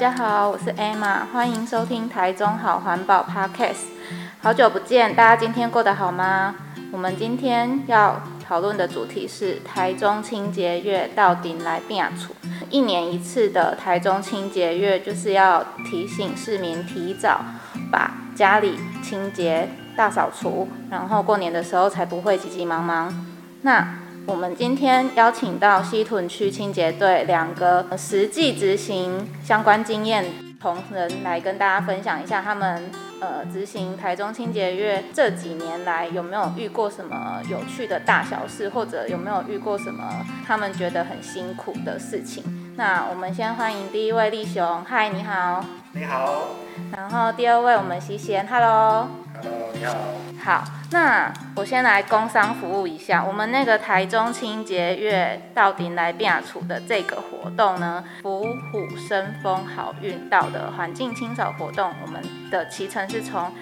大家好，我是 Emma，欢迎收听台中好环保 Podcast。好久不见，大家今天过得好吗？我们今天要讨论的主题是台中清洁月到底来变处。一年一次的台中清洁月，就是要提醒市民提早把家里清洁大扫除，然后过年的时候才不会急急忙忙。那我们今天邀请到西屯区清洁队两个实际执行相关经验同仁来跟大家分享一下，他们呃执行台中清洁月这几年来有没有遇过什么有趣的大小事，或者有没有遇过什么他们觉得很辛苦的事情。那我们先欢迎第一位立雄，嗨，你好。你好。然后第二位我们西贤，Hello。好。那我先来工商服务一下，我们那个台中清洁月到底来变处的这个活动呢，福虎生风好运到的环境清扫活动，我们的期程是从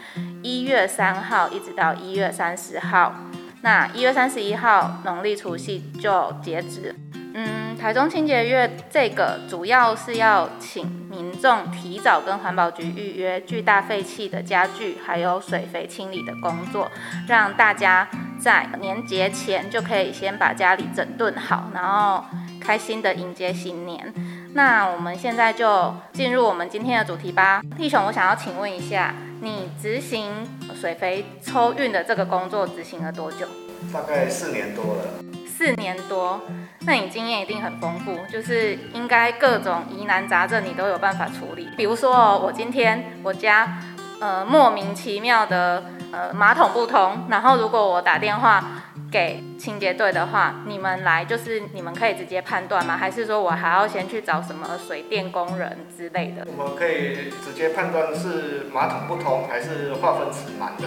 一月三号一直到一月三十号，那一月三十一号农历除夕就截止。嗯，台中清洁月这个主要是要请民众提早跟环保局预约巨大废弃的家具，还有水肥清理的工作，让大家在年节前就可以先把家里整顿好，然后开心的迎接新年。那我们现在就进入我们今天的主题吧。弟兄，我想要请问一下，你执行水肥抽运的这个工作执行了多久？大概四年多了。四年多，那你经验一定很丰富，就是应该各种疑难杂症你都有办法处理。比如说哦，我今天我家呃莫名其妙的呃马桶不通，然后如果我打电话给清洁队的话，你们来就是你们可以直接判断吗？还是说我还要先去找什么水电工人之类的？我们可以直接判断是马桶不通还是化粪池满的。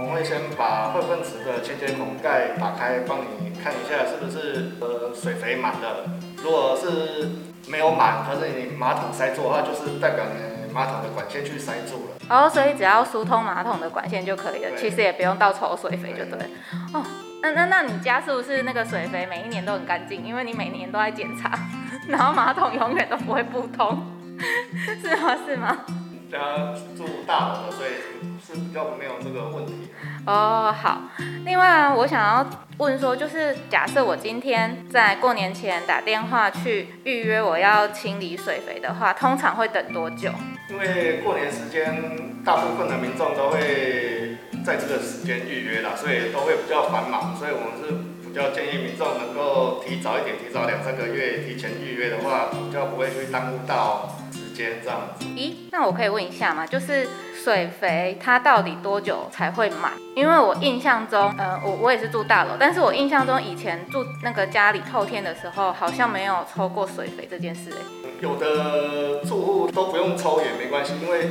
我们会先把混粪池的清洁孔盖打开，帮你。看一下是不是呃水肥满了，如果是没有满，可是你马桶塞住的话，就是代表你马桶的管线去塞住了。哦，所以只要疏通马桶的管线就可以了，其实也不用倒抽水肥就对。哦，那那那你家是不是那个水肥每一年都很干净？因为你每年都在检查，然后马桶永远都不会不通，是吗？是吗？家住大楼的，所以是比较没有这个问题。哦，好。另外，我想要问说，就是假设我今天在过年前打电话去预约我要清理水肥的话，通常会等多久？因为过年时间，大部分的民众都会在这个时间预约啦，所以都会比较繁忙，所以我们是比较建议民众能够提早一点，提早两三个月提前预约的话，比较不会去耽误到。这样子。咦，那我可以问一下吗？就是水肥它到底多久才会满？因为我印象中，呃，我我也是住大楼，但是我印象中以前住那个家里透天的时候，好像没有抽过水肥这件事。有的住户都不用抽也没关系，因为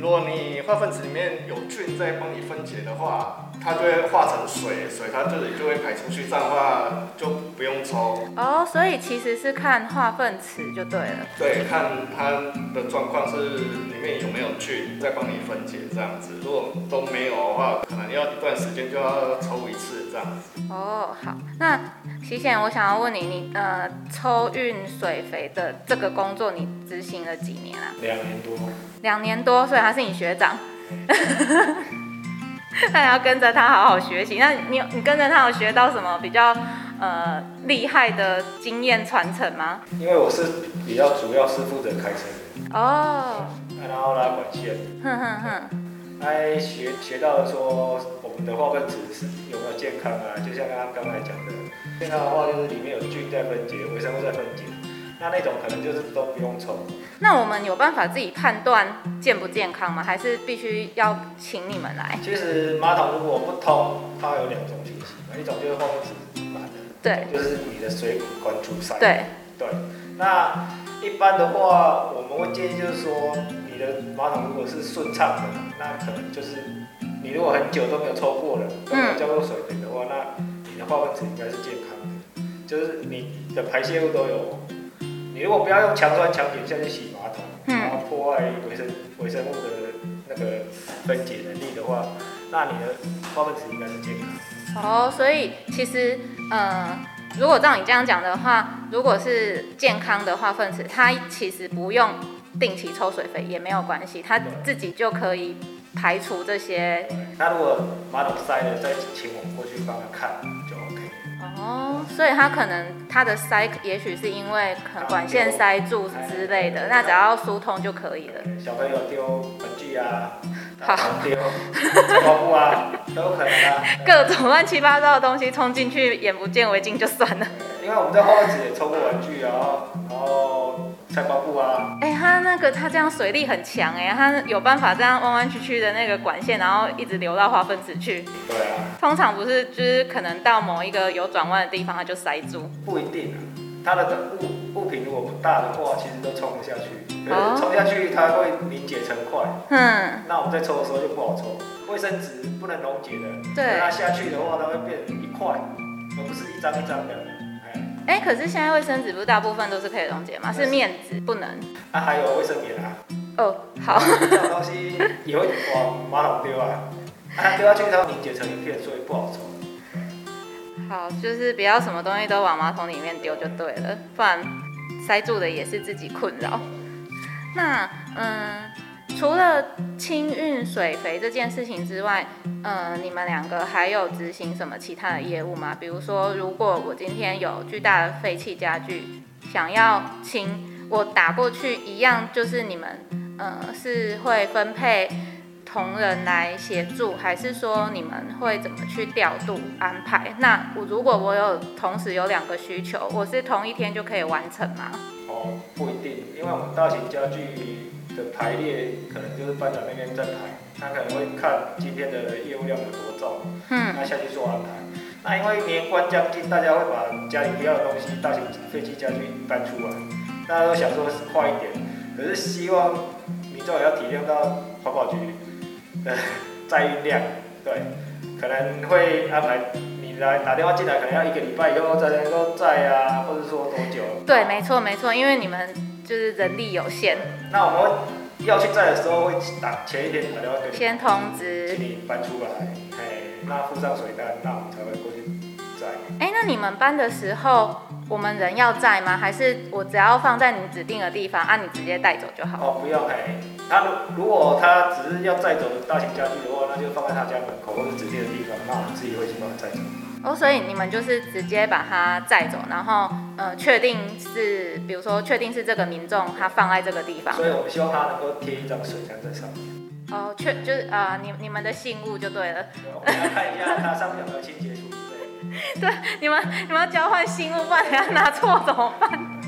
如果你化粪池里面有菌在帮你分解的话。它就会化成水，水它这里就会排出去，这样的话就不用抽。哦，所以其实是看化粪池就对了。对，看它的状况是里面有没有菌再帮你分解这样子。如果都没有的话，可能要一段时间就要抽一次这样子。哦，好，那西贤，我想要问你，你呃抽运水肥的这个工作，你执行了几年啊？两年多。两年多，所以他是你学长。那你要跟着他好好学习。那你你跟着他有学到什么比较呃厉害的经验传承吗？因为我是比较主要是负责开车的哦，然后拉管线。哼哼哼，哎，学学到说我们的化粪池是有没有健康啊？就像刚刚刚才讲的，健康的话就是里面有菌在分解，微生物在分解。那那种可能就是都不用抽。那我们有办法自己判断健不健康吗？还是必须要请你们来？其实马桶如果不通，它有两种情形，一种就是化粪池满了，对，就是你的水管阻塞。对对。那一般的话，我们会建议就是说，你的马桶如果是顺畅的，那可能就是你如果很久都没有抽过了，都没有交过水肥的话，嗯、那你的化粪池应该是健康的，就是你的排泄物都有。你如果不要用强酸强碱下去洗马桶，嗯、然后破坏微生微生物的那个分解能力的话，那你的化粪池应该是健康。哦，所以其实，呃，如果照你这样讲的话，如果是健康的化粪池，它其实不用定期抽水肥也没有关系，它自己就可以排除这些。那如果马桶塞了，再请我们过去帮他看就 OK。哦，所以他可能他的塞，也许是因为管线塞住之类的，那只要疏通就可以了。小朋友丢文具啊，好丢菜瓜布啊，都有可能啊。各种乱七八糟的东西冲进去，眼不见为净就算了。因为我们在后面也抽过文具啊，然后菜瓜布啊。哎、欸，他那个他这样水力很强哎，他有办法这样弯弯曲曲的那个管线，然后一直流到化粪池去。对啊。通常不是就是可能到某一个有转弯的地方，它就塞住。不一定啊，它的物物品如果不大的话，其实都冲不下去。可是冲下去它会凝结成块。嗯。那我们在抽的时候就不好抽，卫生纸不能溶解的。对。它下去的话，它会变成一块，而不是一张一张的。哎、欸，可是现在卫生纸不是大部分都是可以溶解吗？是面纸不能。啊，还有卫生棉啊。哦，好。这种东西也会往马桶丢啊，啊，丢下去它凝结成一片，所以不好抽。好，就是不要什么东西都往马桶里面丢就对了，不然塞住的也是自己困扰。那，嗯。除了清运水肥这件事情之外，呃，你们两个还有执行什么其他的业务吗？比如说，如果我今天有巨大的废弃家具想要清，我打过去一样，就是你们呃是会分配同仁来协助，还是说你们会怎么去调度安排？那我如果我有同时有两个需求，我是同一天就可以完成吗？哦，不一定，因为我们大型家具。的排列可能就是班长那边在排，他可能会看今天的业务量有多重，嗯，那下去做安排。那因为年关将近，大家会把家里不要的东西、大型废弃家具搬出来，大家都想说是快一点，可是希望民众也要体谅到环保局的载运量，对，可能会安排你来打电话进来，可能要一个礼拜以后才能够载啊，或者说多久？对，没错没错，因为你们。就是人力有限，那我们要去载的时候会打前一天打电话给你，先通知，请你搬出来，哎，那附上水单，那我们才会过去载。哎、欸，那你们搬的时候，我们人要在吗？还是我只要放在你指定的地方，啊，你直接带走就好？哦，不用，哎，那如如果他只是要载走大型家具的话，那就放在他家门口或者指定的地方，那我们自己会去把它载走。哦，所以你们就是直接把它载走，然后呃，确定是，比如说确定是这个民众他放在这个地方。所以我们希望他能够贴一张水箱在上面。哦，确就是啊、呃，你你们的信物就对了。我们要看一下它上面有没有清洁处理费。对，你们你们要交换信物，不然你要拿错怎么办？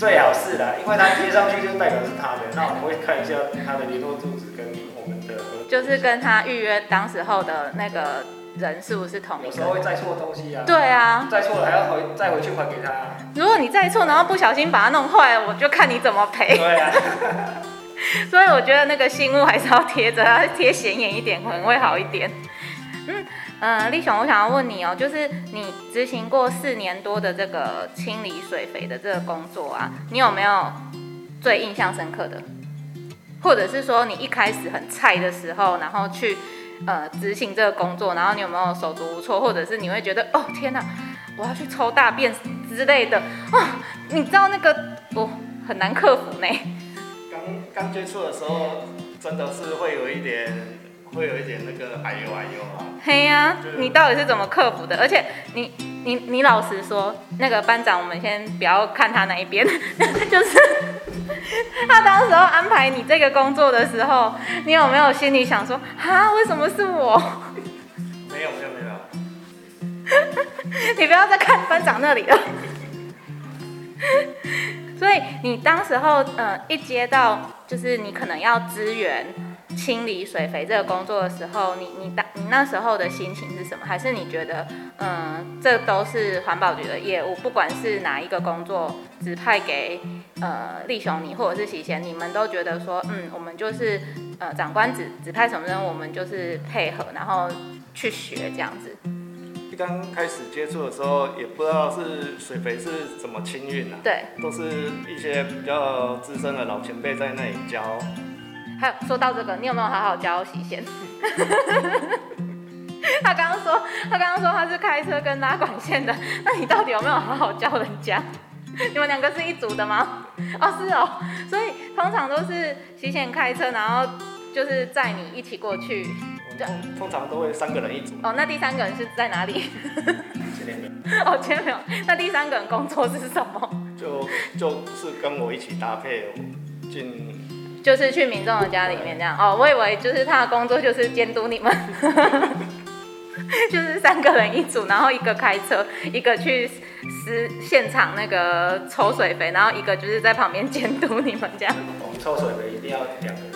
最好是啦，因为他贴上去就代表是他的，那我们会看一下他的联络住址跟我们的。就是跟他预约当时候的那个。人是不是同一个？有时候会载错东西啊。对啊，载错了还要回再回去还给他。如果你载错，然后不小心把它弄坏了，我就看你怎么赔。对啊。所以我觉得那个信物还是要贴着，要贴显眼一点，可能会好一点。嗯、立雄，我想要问你哦，就是你执行过四年多的这个清理水肥的这个工作啊，你有没有最印象深刻的？或者是说你一开始很菜的时候，然后去。呃，执行这个工作，然后你有没有手足无措，或者是你会觉得哦天哪，我要去抽大便之类的啊、哦？你知道那个我、哦、很难克服呢。刚刚接触的时候，真的是会有一点，会有一点那个哎呦哎呦啊。嘿呀、啊，你到底是怎么克服的？而且你你你老实说，那个班长，我们先不要看他那一边，就是。他当时候安排你这个工作的时候，你有没有心里想说，啊，为什么是我？没有没有没有。你不要再看班长那里了。所以你当时候，呃，一接到就是你可能要支援清理水肥这个工作的时候，你你当你那时候的心情是什么？还是你觉得，嗯、呃，这都是环保局的业务，不管是哪一个工作指派给呃立雄你或者是喜贤，你们都觉得说，嗯，我们就是呃长官指指派什么任务，我们就是配合，然后去学这样子。一刚开始接触的时候，也不知道是水肥是怎么清运的，对，都是一些比较资深的老前辈在那里教。还有说到这个，你有没有好好教喜贤？他刚刚说，他刚刚说他是开车跟拉管线的，那你到底有没有好好教人家？你们两个是一组的吗？哦，是哦，所以通常都是喜贤开车，然后就是载你一起过去。通通常都会三个人一组。哦，那第三个人是在哪里？今天没有。哦，今天没有。那第三个人工作是什么？就就是跟我一起搭配进。就是去民众的家里面这样。哦，我以为就是他的工作就是监督你们。就是三个人一组，然后一个开车，一个去实现场那个抽水肥，然后一个就是在旁边监督你们这样。我们抽水肥一定要两个人。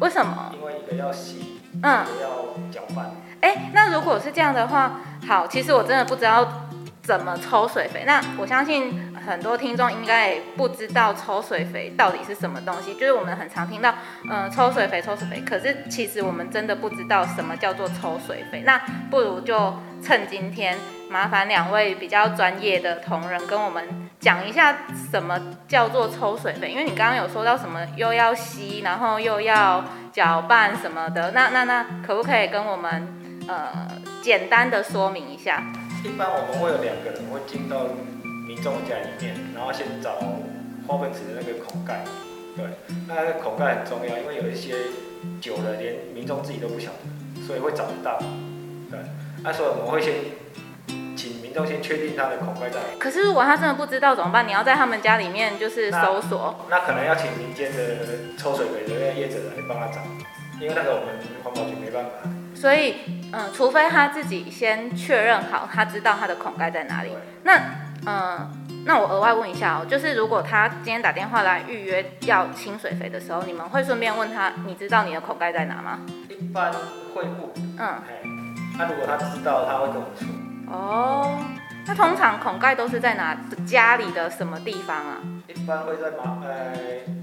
为什么？因为一个要洗，嗯，一个要搅拌。哎、欸，那如果是这样的话，好，其实我真的不知道。怎么抽水肥？那我相信很多听众应该也不知道抽水肥到底是什么东西。就是我们很常听到，嗯、抽水肥，抽水肥。可是其实我们真的不知道什么叫做抽水肥。那不如就趁今天，麻烦两位比较专业的同仁跟我们讲一下什么叫做抽水肥。因为你刚刚有说到什么又要吸，然后又要搅拌什么的。那那那可不可以跟我们呃简单的说明一下？一般我们会有两个人会进到民众家里面，然后先找化粪池的那个孔盖。对，那个孔盖很重要，因为有一些久了连民众自己都不晓得，所以会找不到。对，那所以我们会先请民众先确定他的孔盖在哪里。可是如果他真的不知道怎么办？你要在他们家里面就是搜索。那，那可能要请民间的抽水鬼的那个业者来帮他找，因为那个我们环保局没办法。所以，嗯，除非他自己先确认好，他知道他的孔盖在哪里。那，嗯，那我额外问一下哦，就是如果他今天打电话来预约要清水肥的时候，你们会顺便问他，你知道你的孔盖在哪吗？一般会问。嗯。那、啊、如果他知道，他会跟我们说。哦，那通常孔盖都是在哪？家里的什么地方啊？一般会在马呃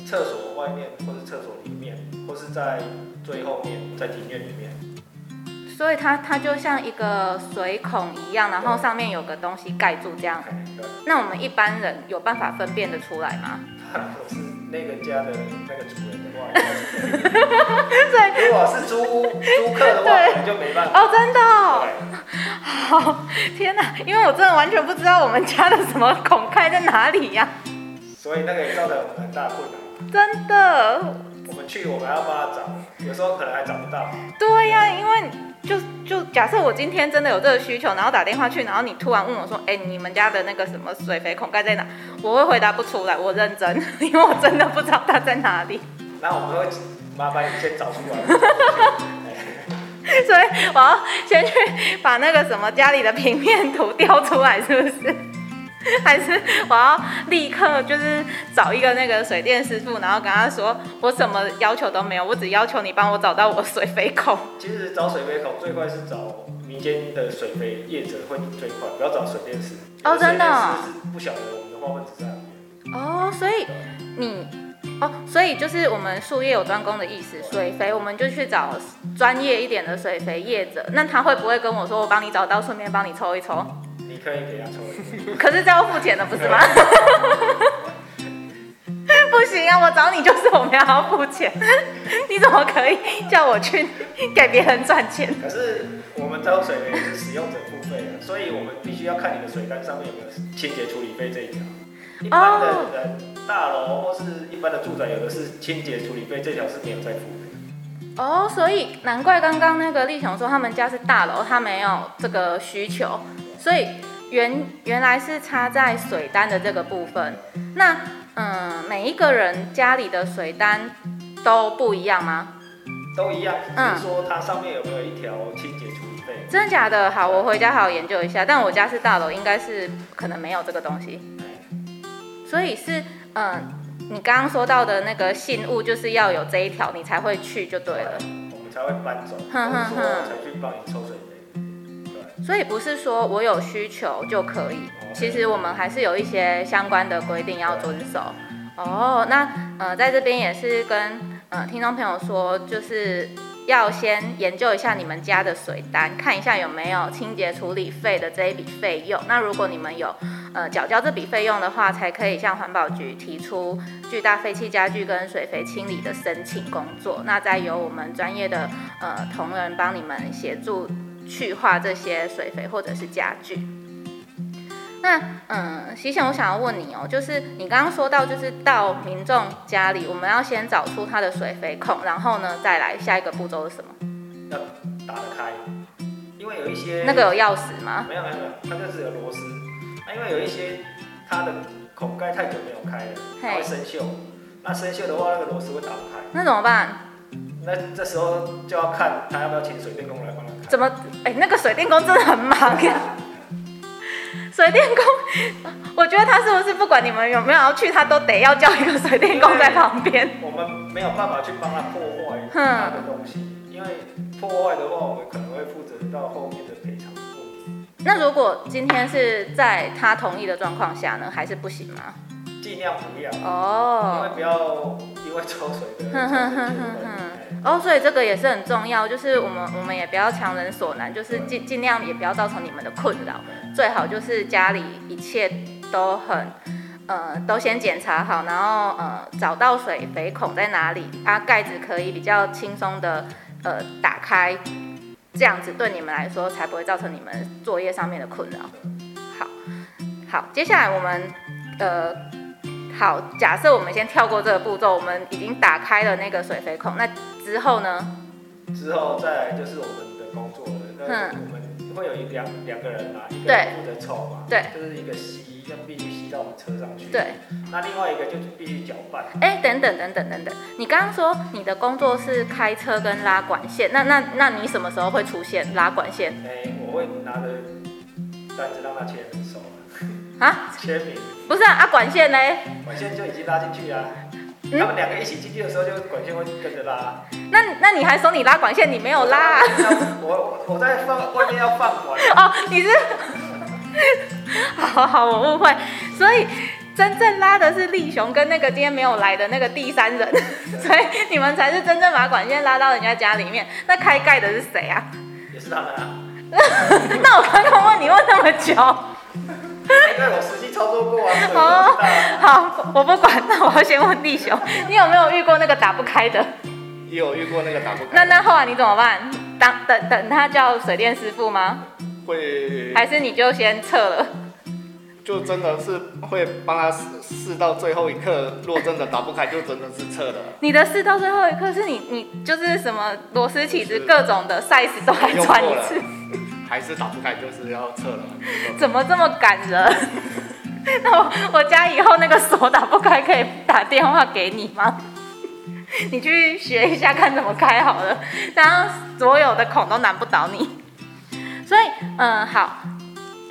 厕所外面，或是厕所里面，或是在最后面，在庭院里面。所以它它就像一个水孔一样，然后上面有个东西盖住这样。那我们一般人有办法分辨得出来吗？我是那个家的那个主人的话，对，如果是租屋租客的话，可能就没办法。哦，真的哦。好，天哪，因为我真的完全不知道我们家的什么孔盖在哪里呀。所以那个也造成我们很大困难。真的。我们去，我们还要帮他找，有时候可能还找不到。对呀，因为。就就假设我今天真的有这个需求，然后打电话去，然后你突然问我说，哎、欸，你们家的那个什么水肥孔盖在哪？我会回答不出来，我认真，因为我真的不知道它在哪里。那我们会麻烦你先找出来。所以我要先去把那个什么家里的平面图调出来，是不是？还是我要立刻就是找一个那个水电师傅，然后跟他说，我什么要求都没有，我只要求你帮我找到我水肥孔。其实找水肥孔最快是找民间的水肥业者会最快，不要找水电师。哦，真的。是不晓得我们的化粪池在哪边。哦，所以你哦，所以就是我们术业有专攻的意思，水肥我们就去找专业一点的水肥业者，那他会不会跟我说，我帮你找到，顺便帮你抽一抽？你可以给他抽可是这要付钱的不是吗？不行啊，我找你就是我们要付钱，你怎么可以叫我去给别人赚钱？可是我们招水呢是使用者付费的，所以我们必须要看你的水单上面有没有清洁处理费这一条。一般的人大楼或是一般的住宅，有的是清洁处理费这条是没有在付的。哦，所以难怪刚刚那个立雄说他们家是大楼，他没有这个需求。所以原原来是插在水单的这个部分，那嗯，每一个人家里的水单都不一样吗？都一样，只是说它上面有没有一条清洁处理费？真的假的？好，我回家好好研究一下。但我家是大楼，应该是可能没有这个东西。所以是嗯，你刚刚说到的那个信物，就是要有这一条，你才会去就对了。我们才会搬走，哼哼哼，才去帮你抽水。所以不是说我有需求就可以，其实我们还是有一些相关的规定要遵守。哦，那呃，在这边也是跟呃听众朋友说，就是要先研究一下你们家的水单，看一下有没有清洁处理费的这一笔费用。那如果你们有呃缴交这笔费用的话，才可以向环保局提出巨大废弃家具跟水肥清理的申请工作。那再由我们专业的呃同仁帮你们协助。去化这些水肥或者是家具。那嗯，西贤，我想要问你哦，就是你刚刚说到，就是到民众家里，我们要先找出它的水肥孔，然后呢，再来下一个步骤是什么？要打得开，因为有一些那个有钥匙吗？没有没有没有，它就是有螺丝。那因为有一些它的孔盖太久没有开了，它会生锈。那生锈的话，那个螺丝会打不开。那怎么办？那这时候就要看他要不要请水电工来帮他开。怎么？哎，那个水电工真的很忙呀。水电工，我觉得他是不是不管你们有没有要去，他都得要叫一个水电工在旁边。我们没有办法去帮他破坏他的东西，因为破坏的话，我们可能会负责到后面的赔偿。那如果今天是在他同意的状况下呢，还是不行吗？尽量不要哦，因为不要因为抽水的。哦，所以这个也是很重要，就是我们我们也不要强人所难，就是尽尽量也不要造成你们的困扰，最好就是家里一切都很，呃，都先检查好，然后呃找到水肥孔在哪里，啊盖子可以比较轻松的呃打开，这样子对你们来说才不会造成你们作业上面的困扰。好，好，接下来我们呃好，假设我们先跳过这个步骤，我们已经打开了那个水肥孔，那。之后呢？之后再来就是我们的工作了。那，我们会有一两两个人嘛，一个人负责抽嘛，对，就是一个吸，要必须吸到我们车上去。对，那另外一个就是必须搅拌。哎，等等等等等等，你刚刚说你的工作是开车跟拉管线，那那那你什么时候会出现拉管线？哎，我会拿着单子让他签手。啊？签名？不是啊，啊管线呢？管线就已经拉进去了。他们两个一起进去的时候，就管线会跟着拉。那那你还说你拉管线，你没有拉啊？我我在放外面要放管。哦，你是？好好，我误会。所以真正拉的是立雄跟那个今天没有来的那个第三人，所以你们才是真正把管线拉到人家家里面。那开盖的是谁啊？也是他们啊。那我刚刚问你问那么久。我实际操作过啊。哦，好，我不管，那我要先问弟兄，你有没有遇过那个打不开的？有遇过那个打不开。那那后来你怎么办？当等等他叫水电师傅吗？会。还是你就先撤了？就真的是会帮他试试到最后一刻，若真的打不开，就真的是撤了。你的试到最后一刻是你你就是什么螺丝起子各种的 size 都还穿一次。还是打不开，就是要撤了。怎么这么感人？那我我家以后那个锁打不开，可以打电话给你吗？你去学一下，看怎么开好了。这样所有的孔都难不倒你。所以，嗯，好。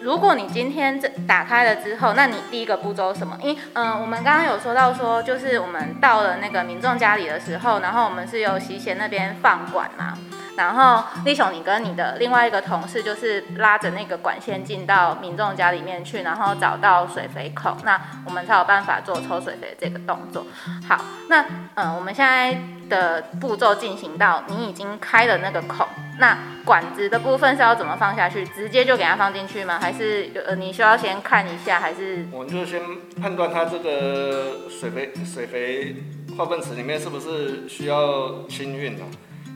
如果你今天这打开了之后，那你第一个步骤什么？因为，嗯，我们刚刚有说到说，就是我们到了那个民众家里的时候，然后我们是由习贤那边放管嘛。然后立雄，你跟你的另外一个同事就是拉着那个管线进到民众家里面去，然后找到水肥口，那我们才有办法做抽水肥这个动作。好，那嗯，我们现在的步骤进行到你已经开了那个孔，那管子的部分是要怎么放下去？直接就给它放进去吗？还是呃你需要先看一下？还是我们就先判断它这个水肥水肥化粪池里面是不是需要清运呢？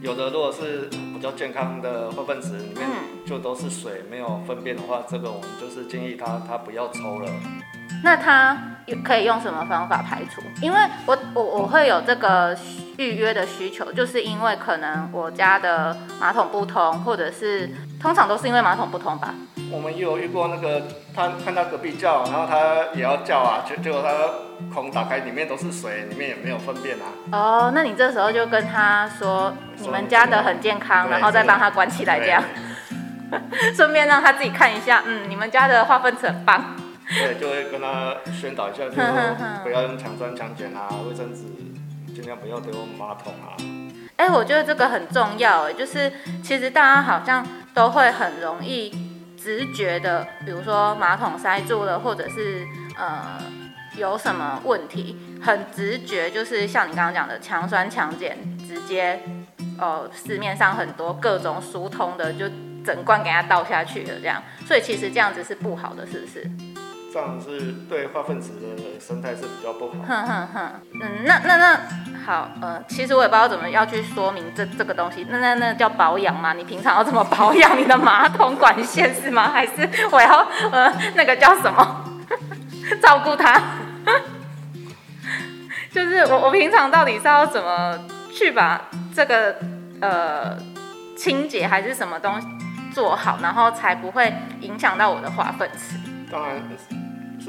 有的如果是比较健康的化粪池里面就都是水，没有粪便的话，这个我们就是建议他他不要抽了。那他可以用什么方法排除？因为我我我会有这个预约的需求，就是因为可能我家的马桶不通，或者是通常都是因为马桶不通吧。我们也有遇过那个他看到隔壁叫，然后他也要叫啊，结结果他孔打开里面都是水，里面也没有粪便啊。哦，那你这时候就跟他说，你们家的很健康，然后再帮他关起来这样，顺便让他自己看一下，嗯，你们家的化粪池很棒。对，就会跟他宣导一下，就不要用强酸强碱啊，卫生纸尽量不要丢马桶啊。哎、欸，我觉得这个很重要，哎，就是其实大家好像都会很容易直觉的，比如说马桶塞住了，或者是呃有什么问题，很直觉，就是像你刚刚讲的强酸强碱，直接哦、呃、市面上很多各种疏通的，就整罐给它倒下去了这样，所以其实这样子是不好的，是不是？这样是对化粪池的生态是比较不好。哼哼哼，嗯，那那那好，呃，其实我也不知道怎么要去说明这这个东西。那那那叫保养吗？你平常要怎么保养你的马桶管线是吗？还是我要呃那个叫什么照顾它？就是我我平常到底是要怎么去把这个呃清洁还是什么东西做好，然后才不会影响到我的化粪池？当然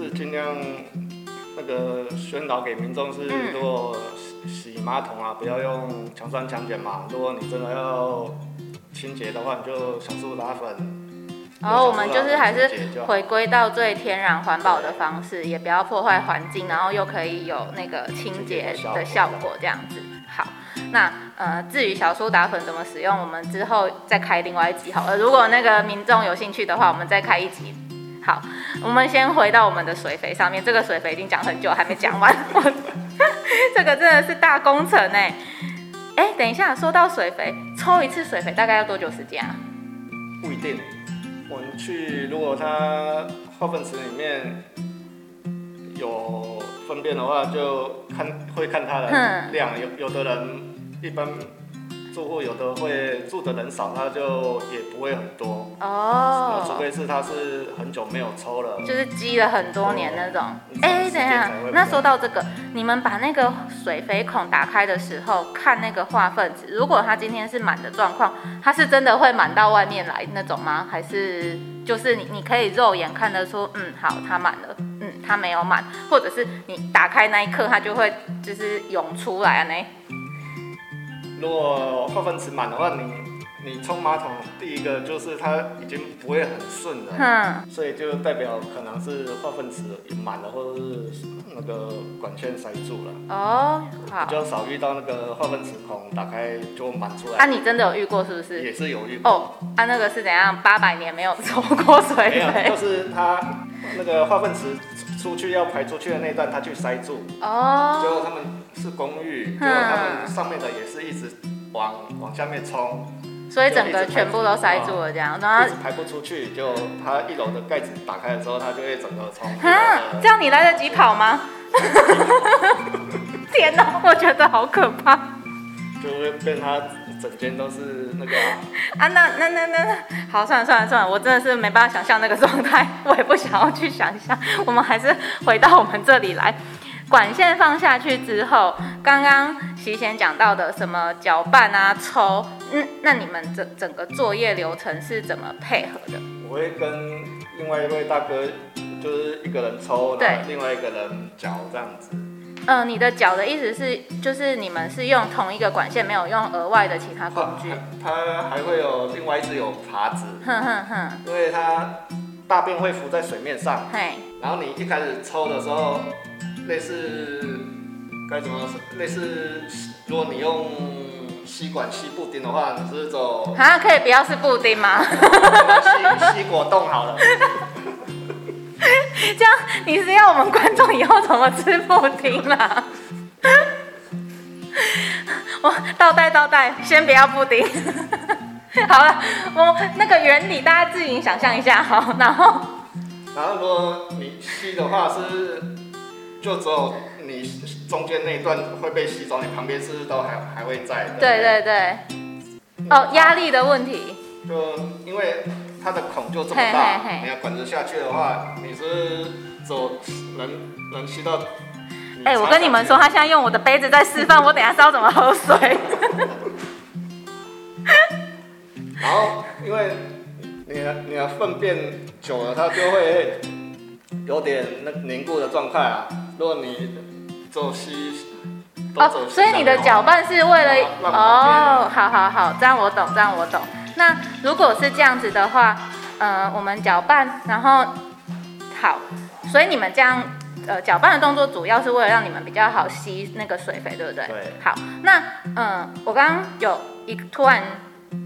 是尽量那个宣导给民众是，如果洗洗马桶啊，不要用强酸强碱嘛。如果你真的要清洁的话，你就小苏打粉。然后我们就是还是回归到最天然环保的方式，也不要破坏环境，然后又可以有那个清洁的效果，这样子。好，那呃，至于小苏打粉怎么使用，我们之后再开另外一集好了。如果那个民众有兴趣的话，我们再开一集。好，我们先回到我们的水肥上面。这个水肥已经讲很久，还没讲完。这个真的是大工程哎。哎，等一下，说到水肥，抽一次水肥大概要多久时间啊？不一定。我们去，如果它化粪池里面有粪便的话，就看会看它的量。有有的人一般。住户有的会住的人少，他就也不会很多哦。除非是他是很久没有抽了，就是积了很多年那种。哎、欸，等一下，那说到这个，你们把那个水肥孔打开的时候，看那个化粪池，如果它今天是满的状况，它是真的会满到外面来那种吗？还是就是你你可以肉眼看得出，嗯，好，它满了，嗯，它没有满，或者是你打开那一刻，它就会就是涌出来呢？如果化粪池满的话，你你冲马桶，第一个就是它已经不会很顺了，嗯，所以就代表可能是化粪池也满了，或者是那个管圈塞住了。哦，好，比较少遇到那个化粪池孔打开就满出来。啊，你真的有遇过是不是？也是有遇过。哦，啊，那个是怎样？八百年没有抽过水？没有，就是它那个化粪池出去要排出去的那段，它去塞住。哦，结果他们。是公寓，就他们上面的也是一直往往下面冲，所以整个全部都塞住了，这样，然后排不出去，就它一楼的盖子打开的时候，它就会整个冲。啊，这样你来得及跑吗？天哪，我觉得好可怕。就会被它整间都是那个啊，那那那那，好，算了算了算了，我真的是没办法想象那个状态，我也不想要去想象，我们还是回到我们这里来。管线放下去之后，刚刚席贤讲到的什么搅拌啊、抽，嗯，那你们整整个作业流程是怎么配合的？我会跟另外一位大哥，就是一个人抽，对，另外一个人搅这样子。嗯、呃，你的搅的意思是，就是你们是用同一个管线，没有用额外的其他工具？它还会有另外一只有耙子，哼哼哼，因为它大便会浮在水面上，嘿，然后你一开始抽的时候。类似该怎么说？类似如果你用吸管吸布丁的话，你是走啊？可以不要是布丁吗？吸吸果冻好了。这样你是要我们观众以后怎么吃布丁啦？我倒带倒带，先不要布丁。好了，我那个原理大家自行想象一下好，然后然后如果你吸的话是。就只有你中间那一段会被吸走，你旁边是不是都还还会在？对对对。哦，压力的问题。就因为它的孔就这么大，你要管子下去的话，你是走能能吸到。哎、欸，我跟你们说，他现在用我的杯子在示范，我等下知道怎么喝水。然后，因为你的你的粪便久了，它就会有点那凝固的状态啊。如果你走西哦，所以你的搅拌是为了哦，好好好，这样我懂，这样我懂。那如果是这样子的话，呃，我们搅拌，然后好，所以你们这样呃搅拌的动作主要是为了让你们比较好吸那个水肥，对不对？对。好，那嗯、呃，我刚刚有一突然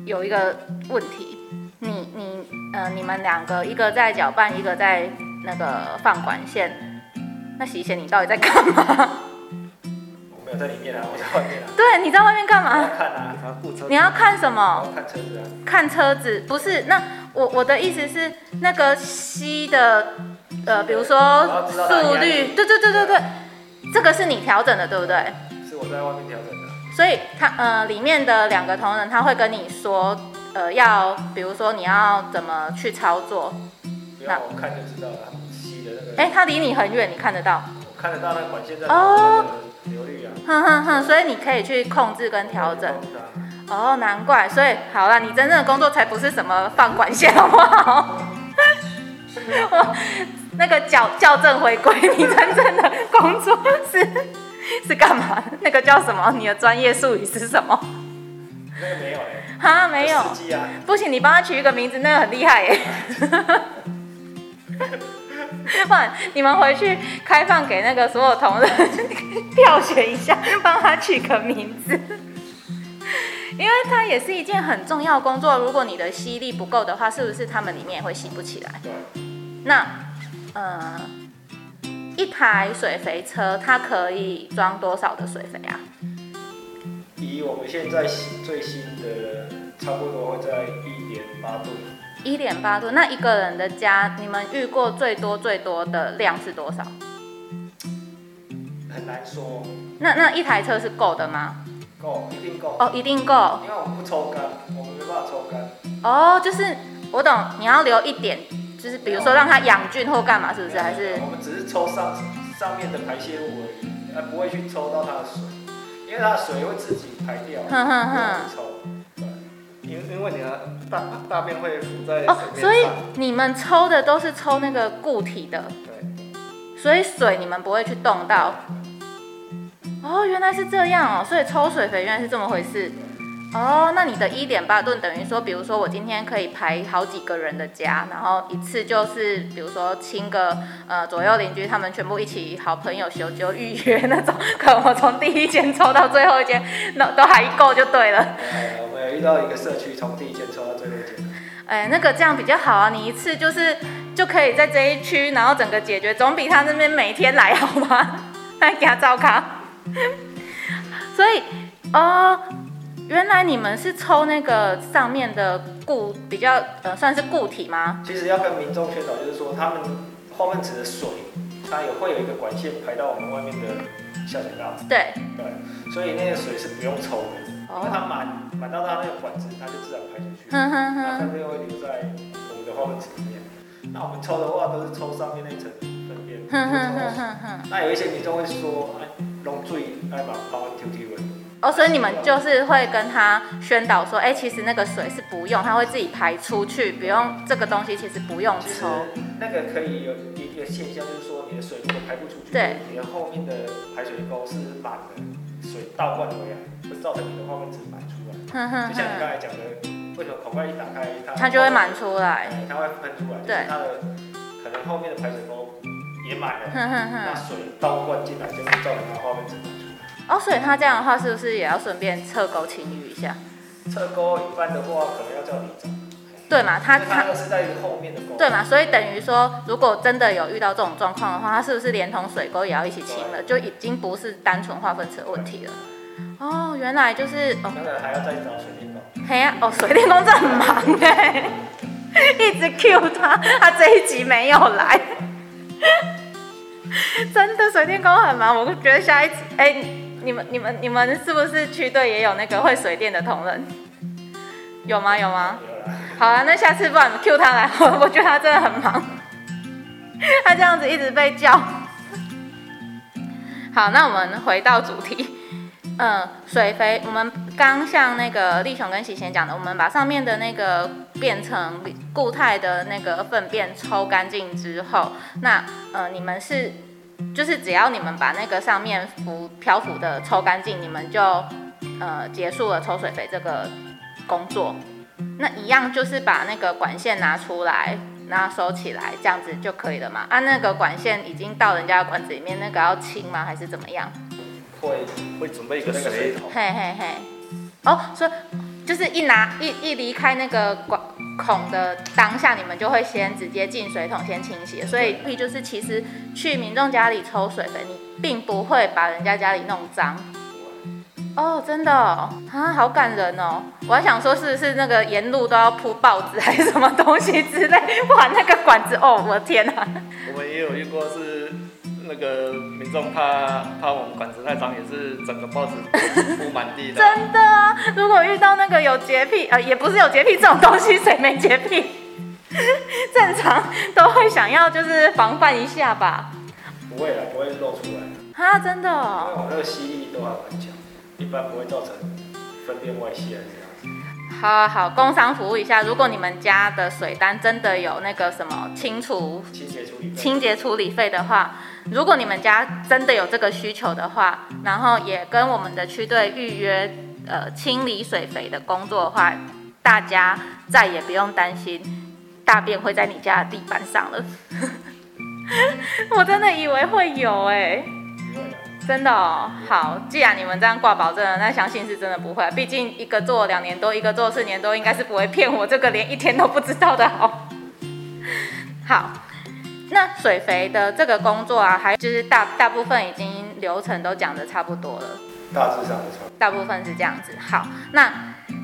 有一个问题，你你呃你们两个一个在搅拌，一个在那个放管线。那洗贤，你到底在干嘛？我没有在里面啊，我在外面啊。对，你在外面干嘛？我要看啊，你要看什么？看车子啊。看车子，不是。那我我的意思是，那个吸的呃，比如说速率，对对对对对，这个是你调整的，对不对？是我在外面调整的。所以他呃里面的两个同仁他会跟你说，呃要比如说你要怎么去操作。那我看就知道了，哎，它离你很远，你看得到？我看得到那管线在哦，流率啊。哼哼哼，所以你可以去控制跟调整。哦，难怪，所以好了，你真正的工作才不是什么放管线，好不好？我 那个校校正回归，你真正的工作是是干嘛？那个叫什么？你的专业术语是什么？那个没有哎。哈，没有。不行，你帮他取一个名字，那个很厉害耶。不然你们回去开放给那个所有同仁 票选一下，帮他取个名字。因为它也是一件很重要的工作，如果你的吸力不够的话，是不是他们里面也会吸不起来？那，呃，一台水肥车它可以装多少的水肥啊？以我们现在最新的，差不多会在一点八吨。一点八吨，那一个人的家，你们遇过最多最多的量是多少？很难说。那那一台车是够的吗？够，一定够。哦，一定够。因为我们不抽干，我们没办法抽干。哦，就是我懂，你要留一点，就是比如说让它养菌或干嘛，是不是？还是？我们只是抽上上面的排泄物而已，而不会去抽到它的水，因为它的水会自己排掉。哼哼哼。抽。对。因因为你的大大便会浮在哦，所以你们抽的都是抽那个固体的。对。所以水你们不会去动到。哦，原来是这样哦，所以抽水肥原来是这么回事。哦，那你的一点八吨等于说，比如说我今天可以排好几个人的家，然后一次就是比如说亲个呃左右邻居他们全部一起好朋友修就预约那种，可能我从第一间抽到最后一间，那都还够就对了。遇到一个社区从第一间抽到最后一间。哎，那个这样比较好啊，你一次就是就可以在这一区，然后整个解决，总比他那边每天来好吗？来 给他照卡。所以，哦，原来你们是抽那个上面的固比较呃，算是固体吗？其实要跟民众宣导，就是说他们化粪池的水，它也会有一个管线排到我们外面的下水道。对对，所以那个水是不用抽的，因为它满满到它那个管子，它就自然排出去，它就会留在我们的化粪池里面。那我们抽的话，都是抽上面那层粪便。那有一些民众会说，哎。弄水来把保温抽抽的。哦，所以你们就是会跟他宣导说，哎、欸，其实那个水是不用，它会自己排出去，不用这个东西，其实不用抽。那个可以有一个现象，就是说你的水如果排不出去，对，你的后面的排水沟是满的，水倒灌回来，会造成你的化粪池满出来。就像你刚才讲的，为什么口盖一打开，它它就会满出来？它会喷出来，对，它的可能后面的排水沟。也满了，那水倒灌进来就会造成它化粪池满出来。哦，所以它这样的话，是不是也要顺便侧沟清淤一下？侧沟一般的话，可能要叫你走。对嘛，它它是在后面的沟。对嘛，所以等于说，如果真的有遇到这种状况的话，它是不是连同水沟也要一起清了？就已经不是单纯化粪池的问题了。哦，原来就是哦。当然还要再找水电工。嘿呀，哦，水电工这很忙哎，一直 Q 他，他这一集没有来。真的水电工很忙，我觉得下一次，哎、欸，你们、你们、你们是不是区队也有那个会水电的同仁？有吗？有吗？好啊，那下次不然 Q 他来，我 我觉得他真的很忙，他这样子一直被叫。好，那我们回到主题，嗯，水肥，我们刚像那个立雄跟喜贤讲的，我们把上面的那个变成固态的那个粪便抽干净之后，那呃，你们是就是只要你们把那个上面浮漂浮的抽干净，你们就呃结束了抽水肥这个工作。那一样就是把那个管线拿出来，然后收起来，这样子就可以了嘛？啊，那个管线已经到人家的管子里面，那个要清吗？还是怎么样？会会准备一个那个水桶。嘿嘿嘿。哦，所以就是一拿一一离开那个管孔的当下，你们就会先直接进水桶先清洗。所以，就是其实去民众家里抽水的，你并不会把人家家里弄脏。哦，真的哦，啊，好感人哦！我还想说是是那个沿路都要铺报纸还是什么东西之类，哇，那个管子哦，我的天哪！我们也有遇过是那个民众怕怕我们管子太脏，也是整个报纸 铺满地的。真的啊，如果遇到那个有洁癖，呃，也不是有洁癖这种东西，谁没洁癖？正常都会想要就是防范一下吧。不会啦，不会露出来。啊，真的哦。因为我那个吸力都还蛮强。一般不会造成粪便外泄这样。好好，工商服务一下，如果你们家的水单真的有那个什么清除清洁处理清洁处理费的话，如果你们家真的有这个需求的话，然后也跟我们的区队预约呃清理水肥的工作的话，大家再也不用担心大便会在你家的地板上了。我真的以为会有哎、真的哦，好，既然你们这样挂保证了，那相信是真的不会。毕竟一个做两年多，一个做四年多，应该是不会骗我这个连一天都不知道的好。好，那水肥的这个工作啊，还就是大大部分已经流程都讲的差不多了。大致上的差不多。大部分是这样子。好，那。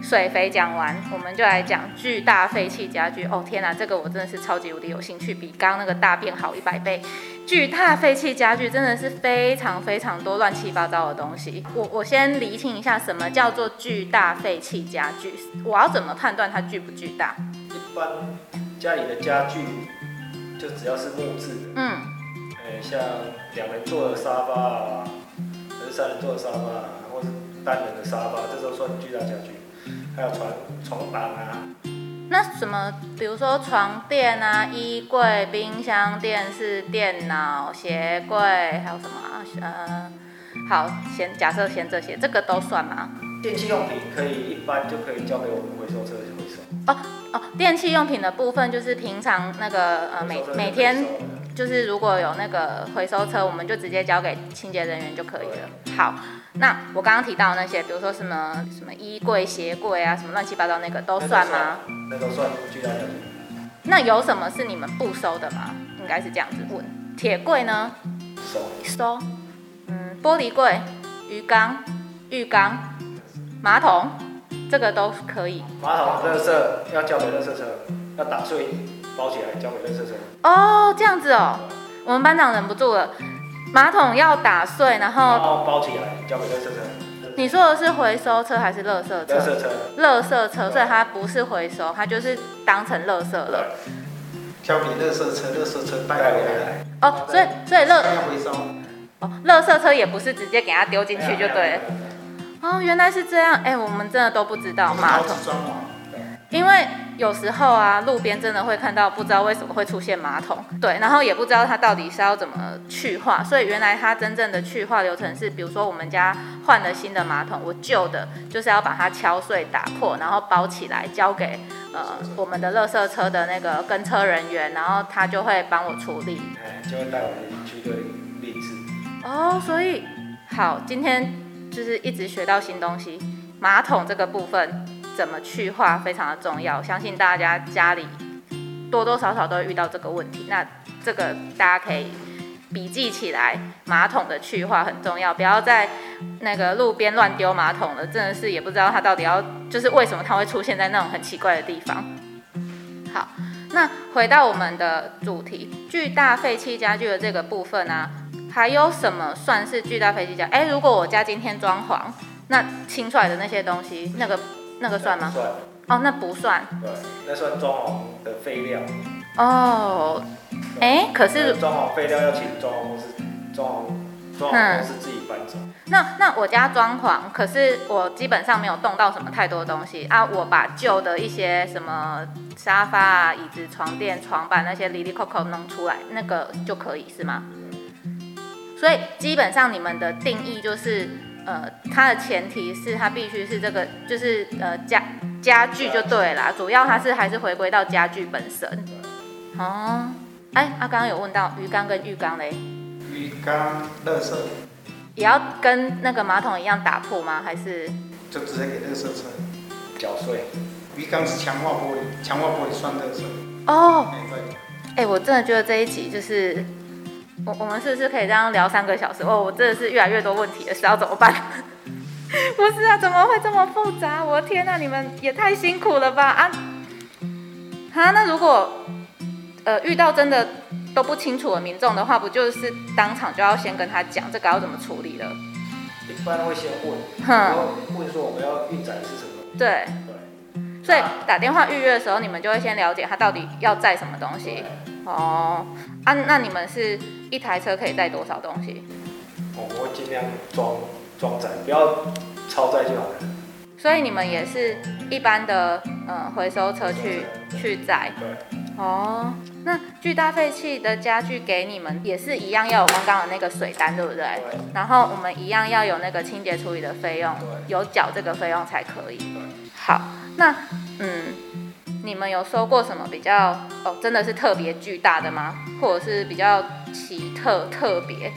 水肥讲完，我们就来讲巨大废弃家具。哦天哪，这个我真的是超级无敌有兴趣，比刚刚那个大便好一百倍。巨大废弃家具真的是非常非常多乱七八糟的东西。我我先厘清一下，什么叫做巨大废弃家具？我要怎么判断它巨不巨大？一般家里的家具就只要是木质的，嗯，呃，像两人座的沙发啊，还是三人座的沙发啊，或是单人的沙发，这都算巨大家具。还有床床板啊，那什么，比如说床垫啊、衣柜、冰箱、电视、电脑、鞋柜，还有什么？呃，好，先假设先这些，这个都算吗？电器用品可以，一般就可以交给我们回收车。哦哦，电器用品的部分就是平常那个呃每每天就是如果有那个回收车，我们就直接交给清洁人员就可以了。好。那我刚刚提到那些，比如说什么什么衣柜、鞋柜啊，什么乱七八糟那个都算吗？那都算。那有什么是你们不收的吗？应该是这样子问。铁柜呢？收。收。嗯，玻璃柜、鱼缸、浴缸、马桶，这个都可以。马桶、垃圾要交给垃圾车，要打碎包起来交给垃圾车。哦，这样子哦。我们班长忍不住了。马桶要打碎，然后，包起来交给垃圾车。你说的是回收车还是垃圾车？垃圾车。垃圾车，所以它不是回收，它就是当成垃圾了。交给垃圾车，垃圾车带回来。哦，所以所以垃要回收。哦，垃圾车也不是直接给它丢进去就对了。哦，原来是这样，哎，我们真的都不知道马桶。因为有时候啊，路边真的会看到，不知道为什么会出现马桶，对，然后也不知道它到底是要怎么去化，所以原来它真正的去化流程是，比如说我们家换了新的马桶，我旧的就是要把它敲碎、打破，然后包起来交给呃我们的垃圾车的那个跟车人员，然后他就会帮我处理，就会带我们去对立置。哦，所以好，今天就是一直学到新东西，马桶这个部分。怎么去化非常的重要，相信大家家里多多少少都会遇到这个问题。那这个大家可以笔记起来，马桶的去化很重要，不要在那个路边乱丢马桶了，真的是也不知道它到底要就是为什么它会出现在那种很奇怪的地方。好，那回到我们的主题，巨大废弃家具的这个部分呢、还有什么算是巨大废弃家？哎，如果我家今天装潢，那清出来的那些东西，那个。那个算吗？算。哦，那不算。对，那算装潢的废料。哦。哎，可是装潢废料要请装潢公司，装潢装潢公司自己搬走。嗯、那那我家装潢，可是我基本上没有动到什么太多东西啊，我把旧的一些什么沙发啊、椅子、床垫、床板那些里里扣扣弄出来，那个就可以是吗？所以基本上你们的定义就是。呃，它的前提是它必须是这个，就是呃家家具就对啦，主要它是还是回归到家具本身。哦，哎，啊，刚刚有问到鱼缸跟浴缸嘞？鱼缸垃圾也要跟那个马桶一样打破吗？还是就直接给垃圾车搅碎？鱼缸是强化玻璃，强化玻璃算垃圾。哦，哎，我真的觉得这一集就是。我我们是不是可以这样聊三个小时？哦，我真的是越来越多问题了，是要怎么办？不是啊，怎么会这么复杂？我的天哪，你们也太辛苦了吧啊！啊，那如果呃遇到真的都不清楚的民众的话，不就是当场就要先跟他讲这个要怎么处理了？一般会先问，然后问说我们要运载是什么？对。对。所以打电话预约的时候，你们就会先了解他到底要载什么东西。哦。啊，那你们是一台车可以载多少东西？我会尽量装装载，不要超载就好了。所以你们也是一般的嗯回收车去去载。对。哦，那巨大废弃的家具给你们也是一样要有刚刚的那个水单，对不对？对。然后我们一样要有那个清洁处理的费用，有缴这个费用才可以。好，那嗯，你们有收过什么比较哦，真的是特别巨大的吗？或者是比较奇特特别？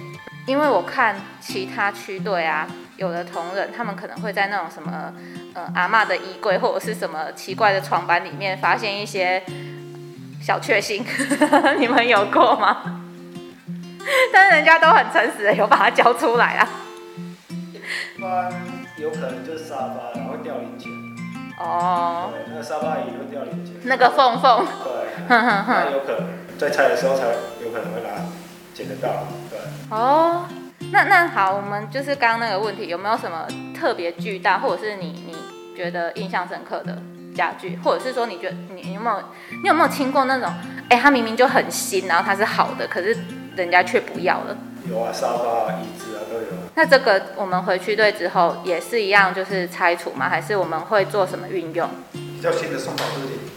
因为我看其他区队啊，有的同仁他们可能会在那种什么呃阿嬷的衣柜或者是什么奇怪的床板里面发现一些。小确幸，你们有过吗？但是人家都很诚实的，有把它交出来啊。一般有可能就是沙发，然后掉零钱。哦。对，那个沙发椅会掉零件。那个缝缝。对。那有可能在拆的时候才有可能会拿捡得到。对。哦，那那好，我们就是刚刚那个问题，有没有什么特别巨大，或者是你你觉得印象深刻的？家具，或者是说，你觉得你，你有没有，你有没有听过那种，哎、欸，它明明就很新，然后它是好的，可是人家却不要了？有啊，沙发、椅子啊都有。那这个我们回去队之后也是一样，就是拆除吗？还是我们会做什么运用？比较新的送保时捷。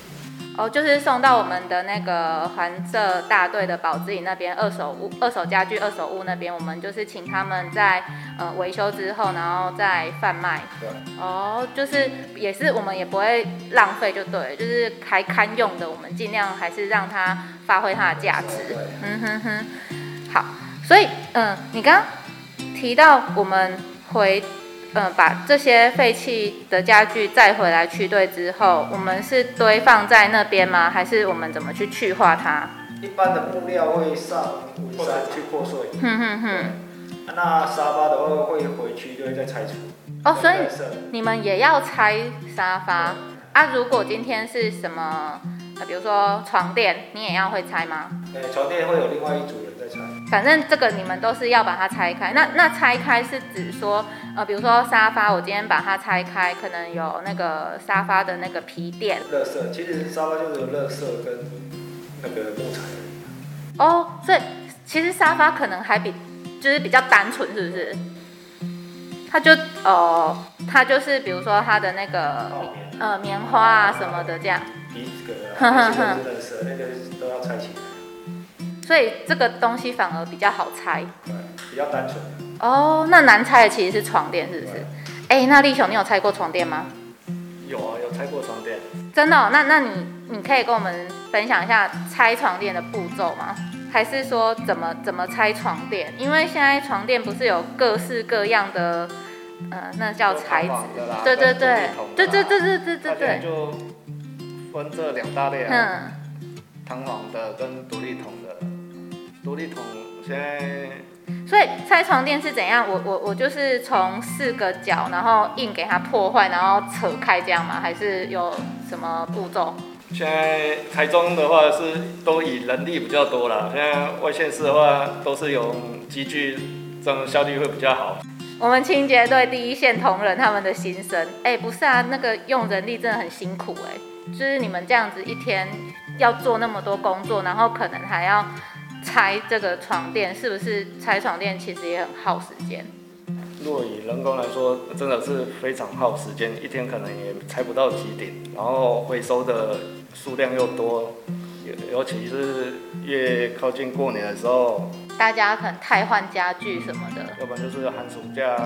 哦，就是送到我们的那个环社大队的宝之里那边，二手物、二手家具、二手物那边，我们就是请他们在呃维修之后，然后再贩卖。对。哦，就是也是我们也不会浪费，就对，就是还堪用的，我们尽量还是让它发挥它的价值。嗯哼哼。好，所以嗯、呃，你刚刚提到我们回。嗯，把这些废弃的家具再回来区队之后，我们是堆放在那边吗？还是我们怎么去去化它？一般的布料会上文山去破碎。哼哼哼。那沙发的话会回区队再拆除。哦，所以你们也要拆沙发啊？如果今天是什么？比如说床垫，你也要会拆吗？对，床垫会有另外一组人在拆。反正这个你们都是要把它拆开。那那拆开是指说，呃，比如说沙发，我今天把它拆开，可能有那个沙发的那个皮垫。乐色，其实沙发就是有垃圾跟那个木材。哦，所以其实沙发可能还比就是比较单纯，是不是？它就哦，它就是比如说它的那个呃棉花啊什么的这样。皮革啊，这些都是垃圾，那个都要拆起来。所以这个东西反而比较好拆，对，比较单纯。哦，那难拆的其实是床垫，是不是？哎、欸，那立雄，你有拆过床垫吗？有啊，有拆过床垫。真的、哦？那那你你可以跟我们分享一下拆床垫的步骤吗？还是说怎么怎么拆床垫？因为现在床垫不是有各式各样的，呃，那叫材质。对对对，对对对对对对对。分这两大类啊，弹簧的跟独立筒的。独立筒现在，所以拆床垫是怎样？我我我就是从四个角，然后硬给它破坏，然后扯开这样吗？还是有什么步骤？现在台中的话是都以人力比较多了，现在外县市的话都是用机具，这样效率会比较好。我们清洁队第一线同仁他们的心声，哎、不是啊，那个用人力真的很辛苦哎、就是你们这样子一天要做那么多工作，然后可能还要拆这个床垫，是不是拆床垫其实也很耗时间？若以人工来说，真的是非常耗时间，一天可能也拆不到几顶，然后回收的数量又多，尤尤其是越靠近过年的时候，大家可能太换家具什么的，要不然就是寒暑假。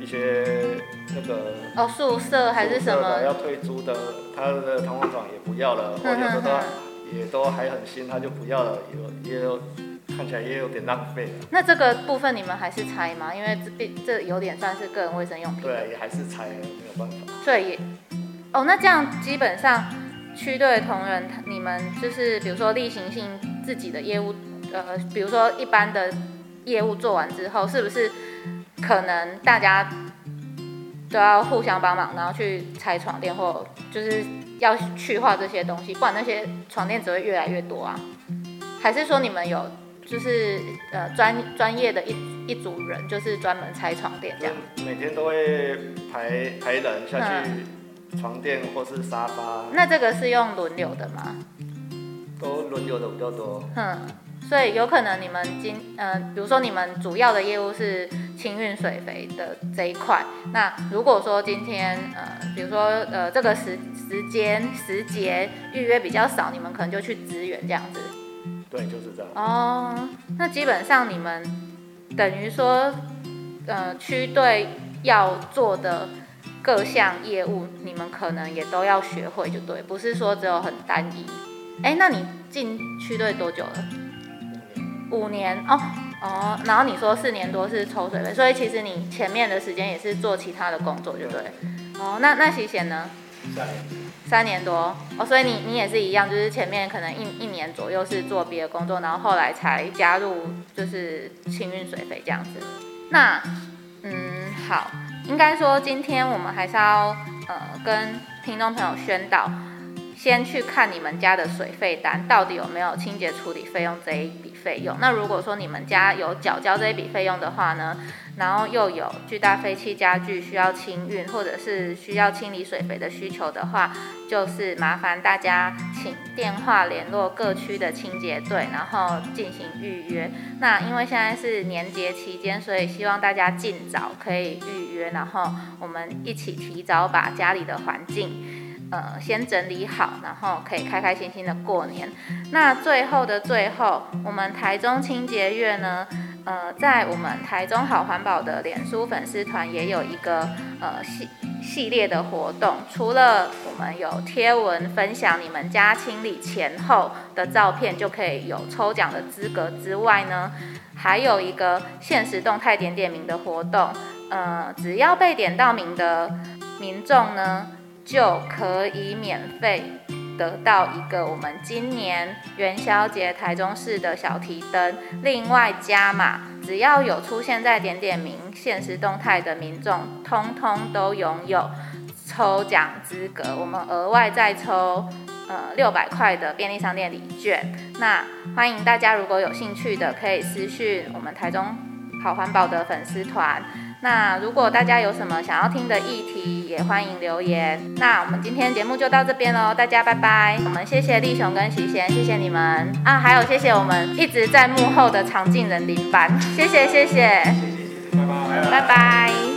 一些那个哦，宿舍还是什么要退租的，他的弹簧床也不要了，或者说他也都还很新，他就不要了，有也有看起来也有点浪费。那这个部分你们还是拆吗？因为这这有点算是个人卫生用品。对，也还是拆，没有办法。所以哦，那这样基本上区队同仁，你们就是比如说例行性自己的业务，呃，比如说一般的业务做完之后，是不是？可能大家都要互相帮忙，然后去拆床垫或就是要去化这些东西，不然那些床垫只会越来越多啊。还是说你们有就是呃专专业的一一组人，就是专门拆床垫这样？每天都会排排人下去床垫或是沙发。那这个是用轮流的吗？都轮流的比较多。嗯。所以有可能你们今呃，比如说你们主要的业务是清运水肥的这一块，那如果说今天呃，比如说呃这个时时间时节预约比较少，你们可能就去支援这样子。对，就是这样。哦，那基本上你们等于说呃区队要做的各项业务，你们可能也都要学会，就对，不是说只有很单一。哎，那你进区队多久了？五年哦哦，然后你说四年多是抽水费，所以其实你前面的时间也是做其他的工作，对不对。哦，那那洗钱呢？三年。三年多哦，所以你你也是一样，就是前面可能一一年左右是做别的工作，然后后来才加入就是清运水费这样子。那嗯好，应该说今天我们还是要呃跟听众朋友宣导。先去看你们家的水费单，到底有没有清洁处理费用这一笔费用。那如果说你们家有缴交这一笔费用的话呢，然后又有巨大废弃家具需要清运，或者是需要清理水肥的需求的话，就是麻烦大家请电话联络各区的清洁队，然后进行预约。那因为现在是年节期间，所以希望大家尽早可以预约，然后我们一起提早把家里的环境。呃，先整理好，然后可以开开心心的过年。那最后的最后，我们台中清洁月呢，呃，在我们台中好环保的脸书粉丝团也有一个呃系系列的活动。除了我们有贴文分享你们家清理前后的照片，就可以有抽奖的资格之外呢，还有一个限时动态点点名的活动。呃，只要被点到名的民众呢，就可以免费得到一个我们今年元宵节台中市的小提灯，另外加码，只要有出现在点点名限时动态的民众，通通都拥有抽奖资格。我们额外再抽呃六百块的便利商店礼券。那欢迎大家如果有兴趣的，可以私讯我们台中好环保的粉丝团。那如果大家有什么想要听的议题，也欢迎留言。那我们今天节目就到这边喽，大家拜拜。我们谢谢立雄跟徐贤，谢谢你们啊，还有谢谢我们一直在幕后的常进人林班，谢谢谢谢，谢谢谢谢，拜拜，拜拜。